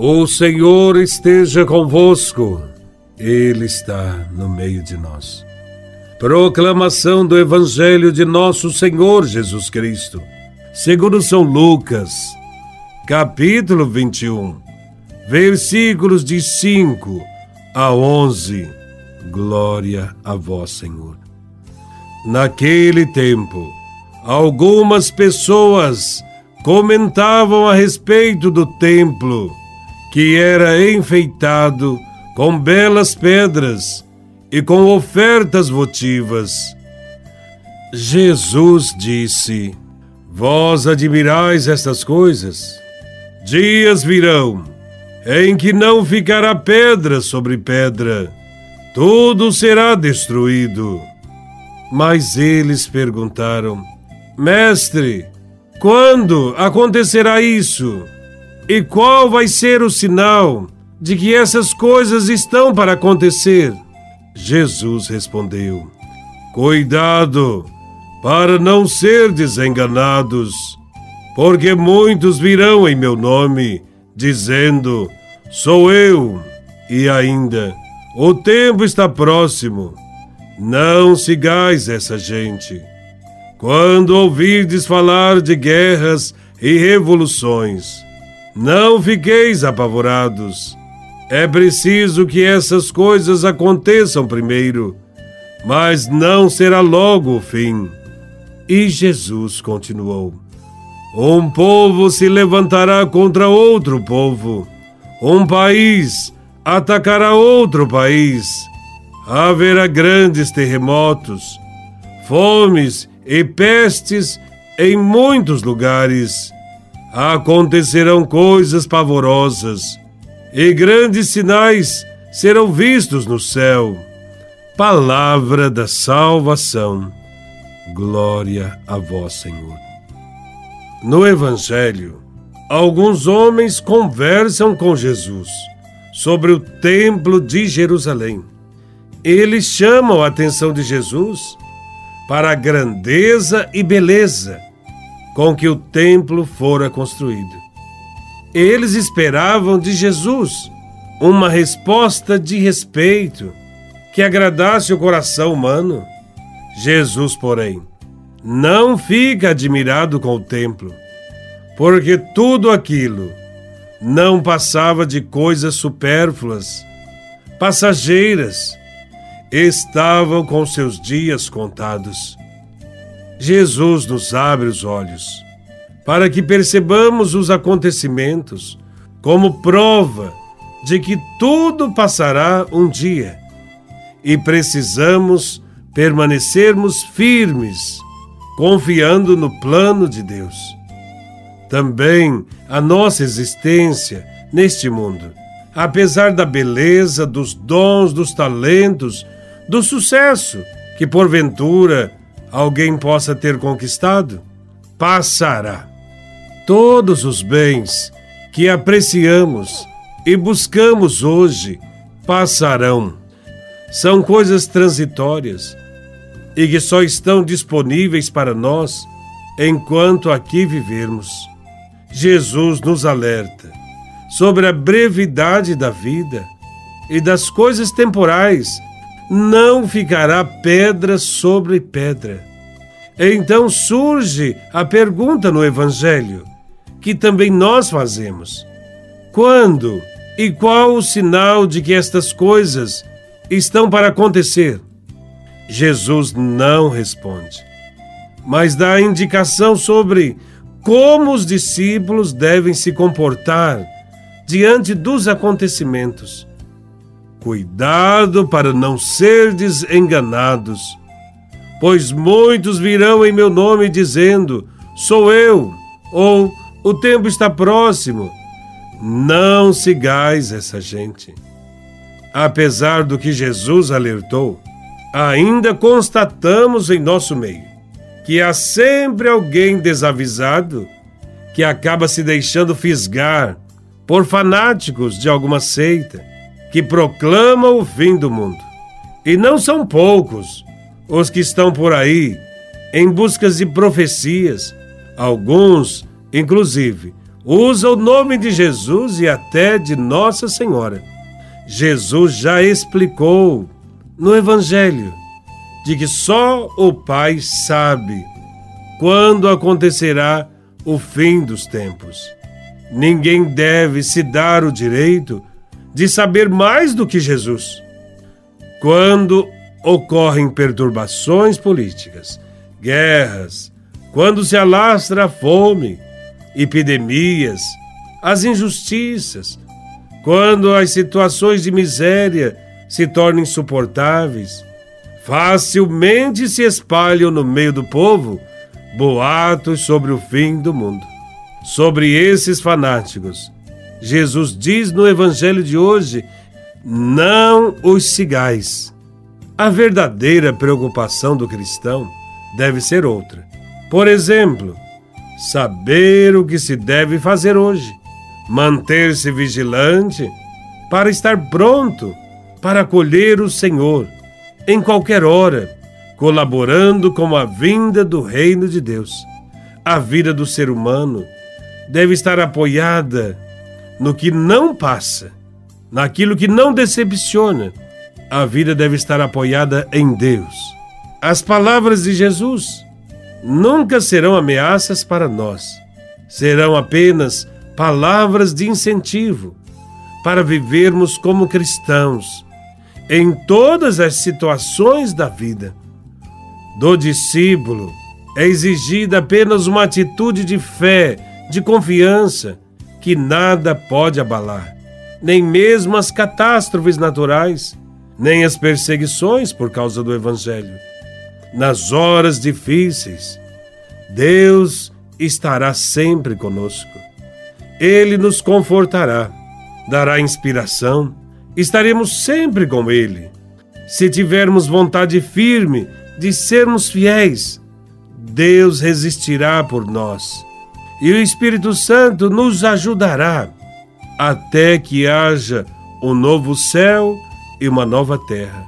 O Senhor esteja convosco, Ele está no meio de nós. Proclamação do Evangelho de Nosso Senhor Jesus Cristo, segundo São Lucas, capítulo 21, versículos de 5 a 11. Glória a Vós, Senhor. Naquele tempo, algumas pessoas comentavam a respeito do templo que era enfeitado com belas pedras e com ofertas votivas. Jesus disse: Vós admirais estas coisas? Dias virão em que não ficará pedra sobre pedra, tudo será destruído. Mas eles perguntaram: Mestre, quando acontecerá isso? E qual vai ser o sinal de que essas coisas estão para acontecer? Jesus respondeu: Cuidado, para não ser desenganados, porque muitos virão em meu nome, dizendo: Sou eu, e ainda, o tempo está próximo. Não sigais essa gente. Quando ouvirdes falar de guerras e revoluções, não fiqueis apavorados. É preciso que essas coisas aconteçam primeiro, mas não será logo o fim. E Jesus continuou: Um povo se levantará contra outro povo, um país atacará outro país. Haverá grandes terremotos, fomes e pestes em muitos lugares acontecerão coisas pavorosas e grandes sinais serão vistos no céu. Palavra da salvação. Glória a vós, Senhor. No Evangelho, alguns homens conversam com Jesus sobre o Templo de Jerusalém. Eles chamam a atenção de Jesus para a grandeza e beleza com que o templo fora construído. Eles esperavam de Jesus uma resposta de respeito que agradasse o coração humano. Jesus, porém, não fica admirado com o templo, porque tudo aquilo não passava de coisas supérfluas, passageiras, estavam com seus dias contados. Jesus nos abre os olhos para que percebamos os acontecimentos como prova de que tudo passará um dia e precisamos permanecermos firmes, confiando no plano de Deus. Também a nossa existência neste mundo, apesar da beleza, dos dons, dos talentos, do sucesso que porventura alguém possa ter conquistado, passará. Todos os bens que apreciamos e buscamos hoje passarão. São coisas transitórias e que só estão disponíveis para nós enquanto aqui vivermos. Jesus nos alerta sobre a brevidade da vida e das coisas temporais não ficará pedra sobre pedra. Então surge a pergunta no Evangelho, que também nós fazemos: quando e qual o sinal de que estas coisas estão para acontecer? Jesus não responde, mas dá indicação sobre como os discípulos devem se comportar diante dos acontecimentos Cuidado para não serdes enganados, pois muitos virão em meu nome dizendo: Sou eu, ou o tempo está próximo. Não sigais essa gente. Apesar do que Jesus alertou, ainda constatamos em nosso meio que há sempre alguém desavisado que acaba se deixando fisgar por fanáticos de alguma seita que proclama o fim do mundo. E não são poucos os que estão por aí em busca de profecias, alguns, inclusive, usa o nome de Jesus e até de Nossa Senhora. Jesus já explicou no Evangelho de que só o Pai sabe quando acontecerá o fim dos tempos. Ninguém deve se dar o direito de saber mais do que Jesus. Quando ocorrem perturbações políticas, guerras, quando se alastra a fome, epidemias, as injustiças, quando as situações de miséria se tornam insuportáveis, facilmente se espalham no meio do povo boatos sobre o fim do mundo. Sobre esses fanáticos, Jesus diz no Evangelho de hoje: não os sigais. A verdadeira preocupação do cristão deve ser outra. Por exemplo, saber o que se deve fazer hoje, manter-se vigilante para estar pronto para acolher o Senhor em qualquer hora, colaborando com a vinda do reino de Deus. A vida do ser humano deve estar apoiada no que não passa, naquilo que não decepciona. A vida deve estar apoiada em Deus. As palavras de Jesus nunca serão ameaças para nós, serão apenas palavras de incentivo para vivermos como cristãos em todas as situações da vida. Do discípulo é exigida apenas uma atitude de fé, de confiança, que nada pode abalar, nem mesmo as catástrofes naturais, nem as perseguições por causa do Evangelho. Nas horas difíceis, Deus estará sempre conosco. Ele nos confortará, dará inspiração, estaremos sempre com Ele. Se tivermos vontade firme de sermos fiéis, Deus resistirá por nós e o Espírito Santo nos ajudará até que haja um novo céu e uma nova terra.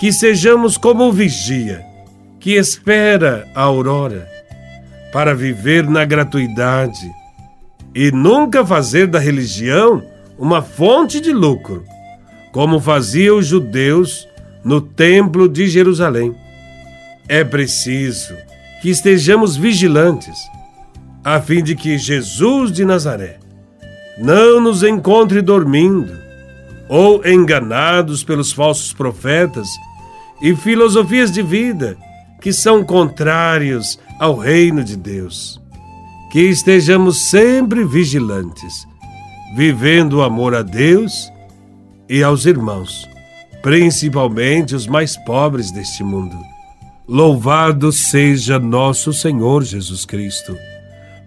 Que sejamos como o vigia que espera a aurora para viver na gratuidade e nunca fazer da religião uma fonte de lucro, como faziam os judeus no Templo de Jerusalém. É preciso que estejamos vigilantes a fim de que Jesus de Nazaré não nos encontre dormindo ou enganados pelos falsos profetas e filosofias de vida que são contrários ao reino de Deus. Que estejamos sempre vigilantes, vivendo o amor a Deus e aos irmãos, principalmente os mais pobres deste mundo. Louvado seja nosso Senhor Jesus Cristo